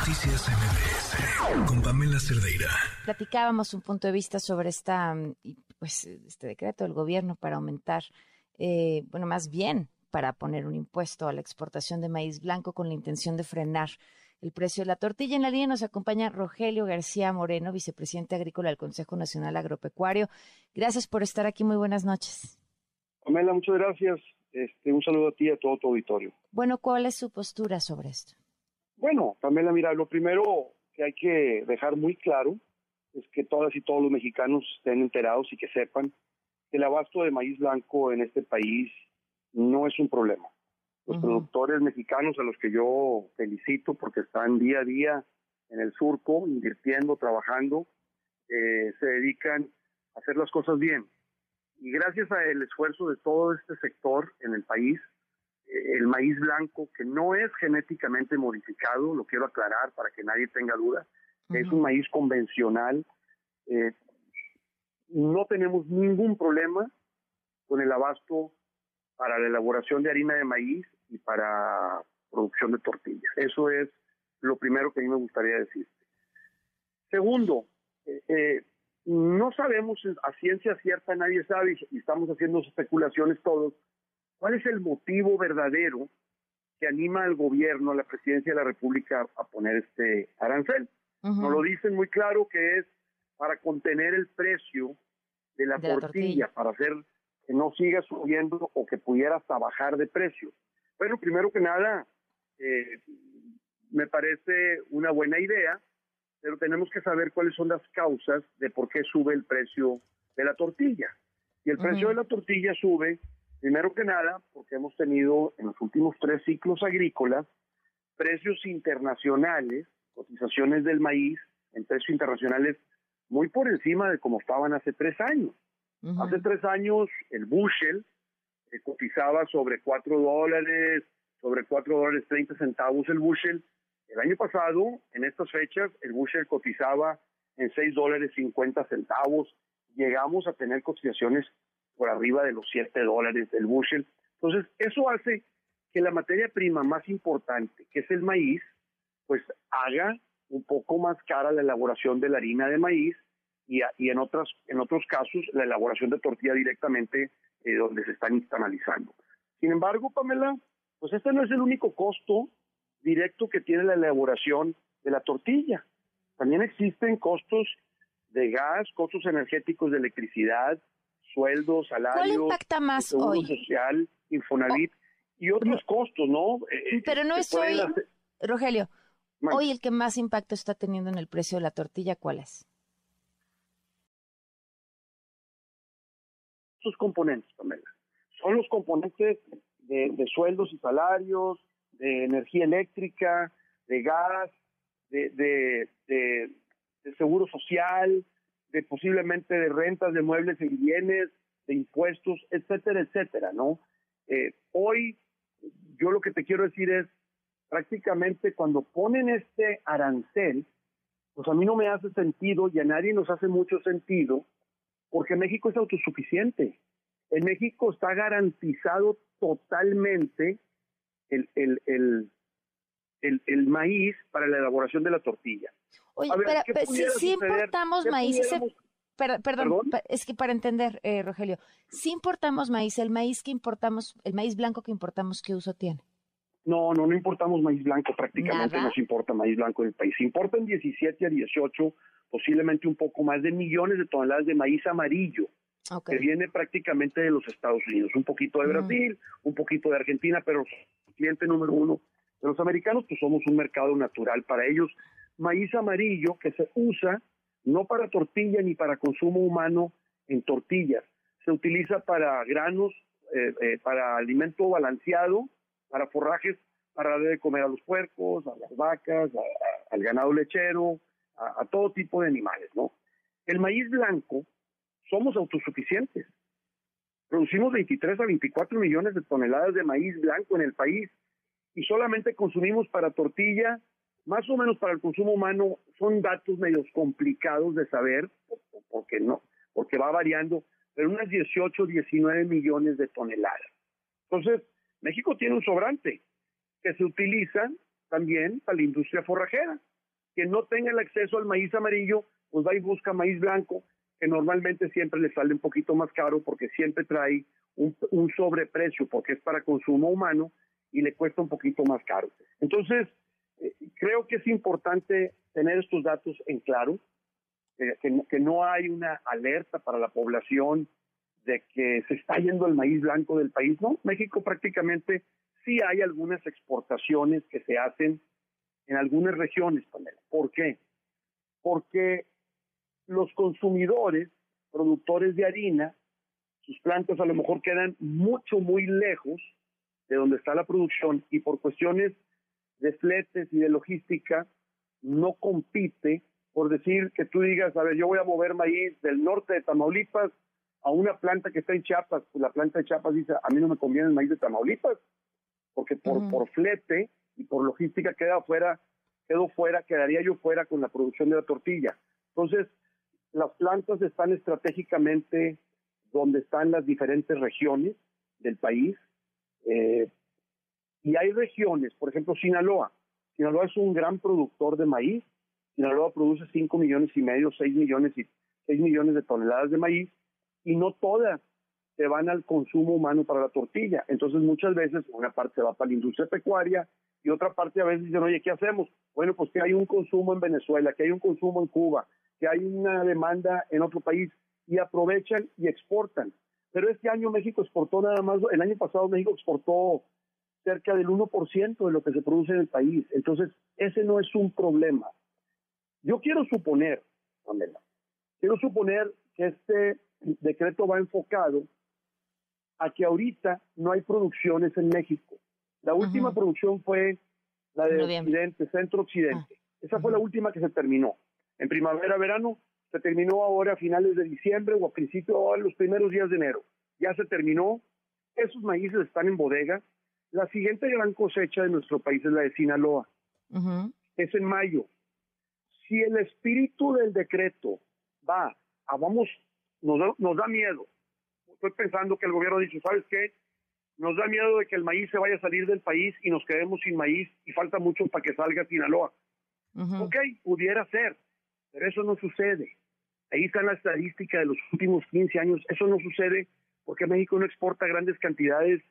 Noticias MBS con Pamela Cerdeira. Platicábamos un punto de vista sobre esta, mm, pues, este decreto del gobierno para aumentar, eh, bueno, más bien para poner un impuesto a la exportación de maíz blanco con la intención de frenar el precio de la tortilla. En la línea nos acompaña Rogelio García Moreno, vicepresidente agrícola del Consejo Nacional Agropecuario. Gracias por estar aquí. Muy buenas noches. Pamela, muchas gracias. Este, un saludo a ti y a todo tu auditorio. Bueno, ¿cuál es su postura sobre esto? Bueno, Pamela, mira, lo primero que hay que dejar muy claro es que todas y todos los mexicanos estén enterados y que sepan que el abasto de maíz blanco en este país no es un problema. Los productores mexicanos a los que yo felicito porque están día a día en el surco, invirtiendo, trabajando, eh, se dedican a hacer las cosas bien. Y gracias al esfuerzo de todo este sector en el país, el maíz blanco, que no es genéticamente modificado, lo quiero aclarar para que nadie tenga duda, es un maíz convencional, eh, no tenemos ningún problema con el abasto para la elaboración de harina de maíz y para producción de tortillas. Eso es lo primero que a mí me gustaría decir. Segundo, eh, eh, no sabemos a ciencia cierta, nadie sabe, y estamos haciendo especulaciones todos, cuál es el motivo verdadero que anima al gobierno, a la presidencia de la República a poner este arancel. Nos lo dicen muy claro que es para contener el precio de la, tortilla, para hacer que no siga subiendo o que pudiera hasta bajar de precio. Bueno, primero que nada, eh, me parece una buena idea, pero tenemos que saber cuáles son las causas de por qué sube el precio de la tortilla. Y el precio de la tortilla sube, primero que nada, porque hemos tenido en los últimos tres ciclos agrícolas precios internacionales, cotizaciones del maíz en precios internacionales muy por encima de como estaban hace tres años. Hace tres años el bushel eh, cotizaba sobre cuatro dólares, sobre cuatro dólares treinta centavos el bushel. El año pasado, en estas fechas, el bushel cotizaba en seis dólares cincuenta centavos. Llegamos a tener cotizaciones por arriba de los siete dólares del bushel. Entonces, eso hace que la materia prima más importante, que es el maíz, pues haga un poco más cara la elaboración de la harina de maíz y, en, otras, en otros casos la elaboración de tortilla directamente eh, donde se están internalizando. Sin embargo, Pamela, pues este no es el único costo directo que tiene la elaboración de la tortilla. También existen costos de gas, costos energéticos de electricidad, sueldos, salarios, ¿Cuál impacta más hoy? social, Infonavit y otros costos, ¿no? Eh, Pero no es hoy, Rogelio, hoy el que más impacto está teniendo en el precio de la tortilla, ¿cuál es? sus componentes, Pamela. Son los componentes de, sueldos y salarios, de energía eléctrica, de gas, de, seguro social, de posiblemente de rentas de muebles y bienes, de impuestos, etcétera, etcétera, ¿no? Eh, hoy, yo lo que te quiero decir es, prácticamente cuando ponen este arancel, pues a mí no me hace sentido y a nadie nos hace mucho sentido porque México es autosuficiente. En México está garantizado totalmente el, el, el, el, maíz para la elaboración de la tortilla. Oye, pero, si, importamos maíz, perdón, es que para entender, eh, Rogelio, si importamos maíz, el maíz que importamos, el maíz blanco que importamos, ¿qué uso tiene? No, no, no importamos maíz blanco, prácticamente no se importa maíz blanco en el país. Se importan 17 a 18 posiblemente un poco más de millones de toneladas de maíz amarillo, que viene prácticamente de los Estados Unidos, un poquito de Brasil, un poquito de Argentina, pero cliente número uno de los americanos, pues somos un mercado natural para ellos. Maíz amarillo que se usa no para tortilla ni para consumo humano en tortillas, se utiliza para granos, eh, eh, para alimento balanceado, para forrajes, para de comer a los puercos, a las vacas, al ganado lechero, a, todo tipo de animales, ¿no? El maíz blanco, somos autosuficientes. Producimos 23 a 24 millones de toneladas de maíz blanco en el país y solamente consumimos para tortilla, más o menos para el consumo humano, son datos medios complicados de saber, porque no, porque va variando, pero unas 18, 19 millones de toneladas. Entonces, México tiene un sobrante que se utiliza también para la industria forrajera. Que no tenga el acceso al maíz amarillo, pues va y busca maíz blanco, que normalmente siempre le sale un poquito más caro porque siempre trae un, un sobreprecio porque es para consumo humano y le cuesta un poquito más caro. Entonces, eh, creo que es importante tener estos datos en claro, eh, que, que, no hay una alerta para la población de que se está yendo el maíz blanco del país. No, México prácticamente sí hay algunas exportaciones que se hacen en algunas regiones, Pamela. ¿Por qué? Porque los consumidores, productores de harina, sus plantas a lo mejor quedan mucho, muy lejos de donde está la producción y por cuestiones de fletes y de logística no compite por decir que tú digas, a ver, yo voy a mover maíz del norte de Tamaulipas a una planta que está en Chiapas, pues la planta de Chiapas dice, a mí no me conviene el maíz de Tamaulipas, porque por, por flete y por logística queda fuera, quedo fuera, quedaría yo fuera con la producción de la tortilla. Entonces, las plantas están estratégicamente donde están las diferentes regiones del país, eh, y hay regiones, por ejemplo, Sinaloa. Sinaloa es un gran productor de maíz. Sinaloa produce 5 millones y medio, 6 millones y 6 millones de toneladas de maíz y no todas se van al consumo humano para la tortilla. Entonces muchas veces una parte va para la industria pecuaria y otra parte a veces dicen, oye, ¿qué hacemos? Bueno, pues que hay un consumo en Venezuela, que hay un consumo en Cuba, que hay una demanda en otro país y aprovechan y exportan. Pero este año México exportó nada más, el año pasado México exportó cerca del 1% de lo que se produce en el país. Entonces, ese no es un problema. Yo quiero suponer, Pamela, quiero suponer que este decreto va enfocado a que ahorita no hay producciones en México. La última producción fue la de Occidente, Centro Occidente. Ah. Esa fue la última que se terminó. En primavera, verano, se terminó ahora a finales de diciembre o a principios, o a los primeros días de enero. Ya se terminó. Esos maíces están en bodega. La siguiente gran cosecha de nuestro país es la de Sinaloa. Es en mayo. Si el espíritu del decreto va a vamos, nos da, nos da miedo. Estoy pensando que el gobierno ha dicho, ¿sabes qué? Nos da miedo de que el maíz se vaya a salir del país y nos quedemos sin maíz y falta mucho para que salga Sinaloa. Ok, pudiera ser, pero eso no sucede. Ahí está la estadística de los últimos 15 años. Eso no sucede porque México no exporta grandes cantidades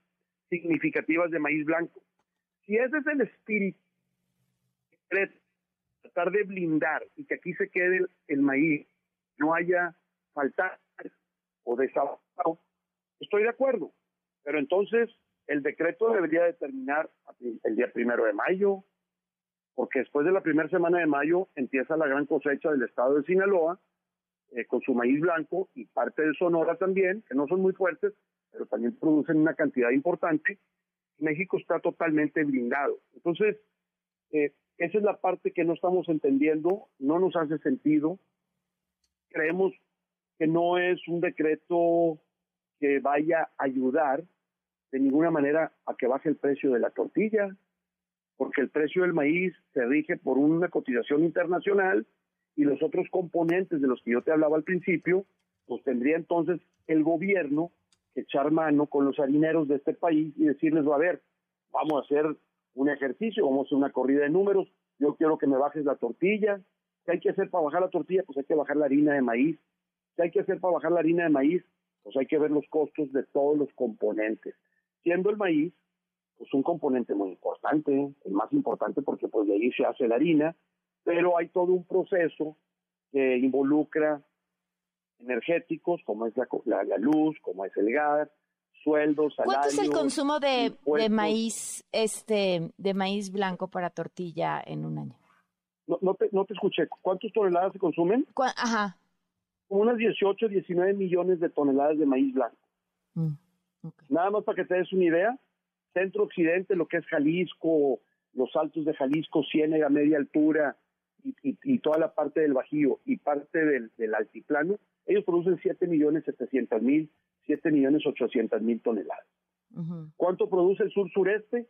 significativas de maíz blanco. Si ese es el espíritu, tratar de blindar y que aquí se quede el, maíz, no haya falta o desabasto, estoy de acuerdo. Pero entonces el decreto debería determinar el día primero de mayo, porque después de la primera semana de mayo empieza la gran cosecha del estado de Sinaloa, eh, con su maíz blanco y parte de Sonora también, que no son muy fuertes, pero también producen una cantidad importante. México está totalmente blindado. Entonces, eh, esa es la parte que no estamos entendiendo, no nos hace sentido. Creemos que no es un decreto que vaya a ayudar de ninguna manera a que baje el precio de la tortilla, porque el precio del maíz se rige por una cotización internacional y los otros componentes de los que yo te hablaba al principio, pues tendría entonces el gobierno echar mano con los harineros de este país y decirles, a ver, vamos a hacer un ejercicio, vamos a hacer una corrida de números, yo quiero que me bajes la tortilla, ¿qué hay que hacer para bajar la tortilla? Pues hay que bajar la harina de maíz, ¿qué hay que hacer para bajar la harina de maíz? Pues hay que ver los costos de todos los componentes, siendo el maíz pues un componente muy importante, el más importante porque pues de ahí se hace la harina, pero hay todo un proceso que involucra energéticos, como es la, la, luz, como es el gas, sueldos, salarios. ¿Cuánto es el consumo de, de, maíz, este, de maíz blanco para tortilla en un año? No, no, te, no te escuché. ¿Cuántas toneladas se consumen? Ajá. Como unas 18, 19 millones de toneladas de maíz blanco. Mm, Nada más para que te des una idea, centro occidente, lo que es Jalisco, los altos de Jalisco, Ciénega, media altura y, y, toda la parte del Bajío y parte del, del altiplano, ellos producen 7 millones 700 mil, 7 millones 800 mil toneladas. ¿Cuánto produce el sur-sureste?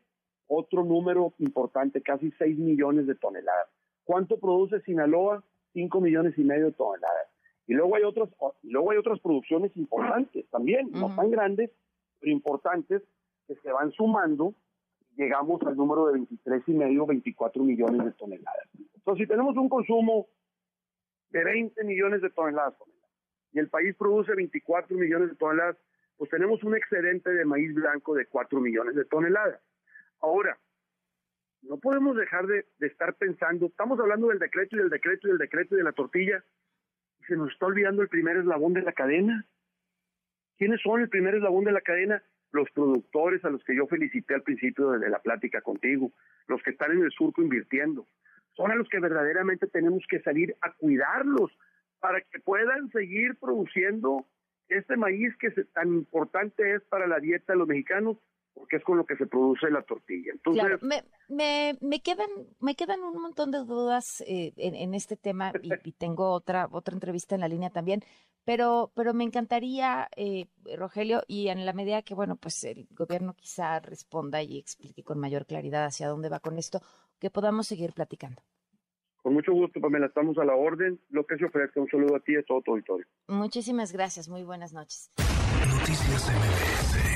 Otro número importante, casi 6 millones de toneladas. ¿Cuánto produce Sinaloa? 5 millones y medio de toneladas. Y luego hay otras, luego hay otras producciones importantes también, no tan grandes, pero importantes, que se van sumando llegamos al número de 23 y medio, 24 millones de toneladas. Entonces, si tenemos un consumo de 20 millones de toneladas y el país produce 24 millones de toneladas, pues tenemos un excedente de maíz blanco de 4 millones de toneladas. Ahora, no podemos dejar de, estar pensando, estamos hablando del decreto y del decreto y del decreto y de la tortilla, y se nos está olvidando el primer eslabón de la cadena. ¿Quiénes son el primer eslabón de la cadena? Los productores a los que yo felicité al principio de la plática contigo, los que están en el surco invirtiendo, son a los que verdaderamente tenemos que salir a cuidarlos para que puedan seguir produciendo este maíz que tan importante es para la dieta de los mexicanos porque es con lo que se produce la tortilla. Entonces, claro, me, me, me, quedan, me quedan un montón de dudas eh, en, en, este tema y, y, tengo otra, otra entrevista en la línea también, pero, pero me encantaría, eh, Rogelio, y en la medida que, bueno, pues el gobierno quizá responda y explique con mayor claridad hacia dónde va con esto, que podamos seguir platicando. Con mucho gusto, Pamela, estamos a la orden. Lo que se ofrezca, un saludo a ti y a todo tu auditorio. Muchísimas gracias, muy buenas noches. Noticias MBS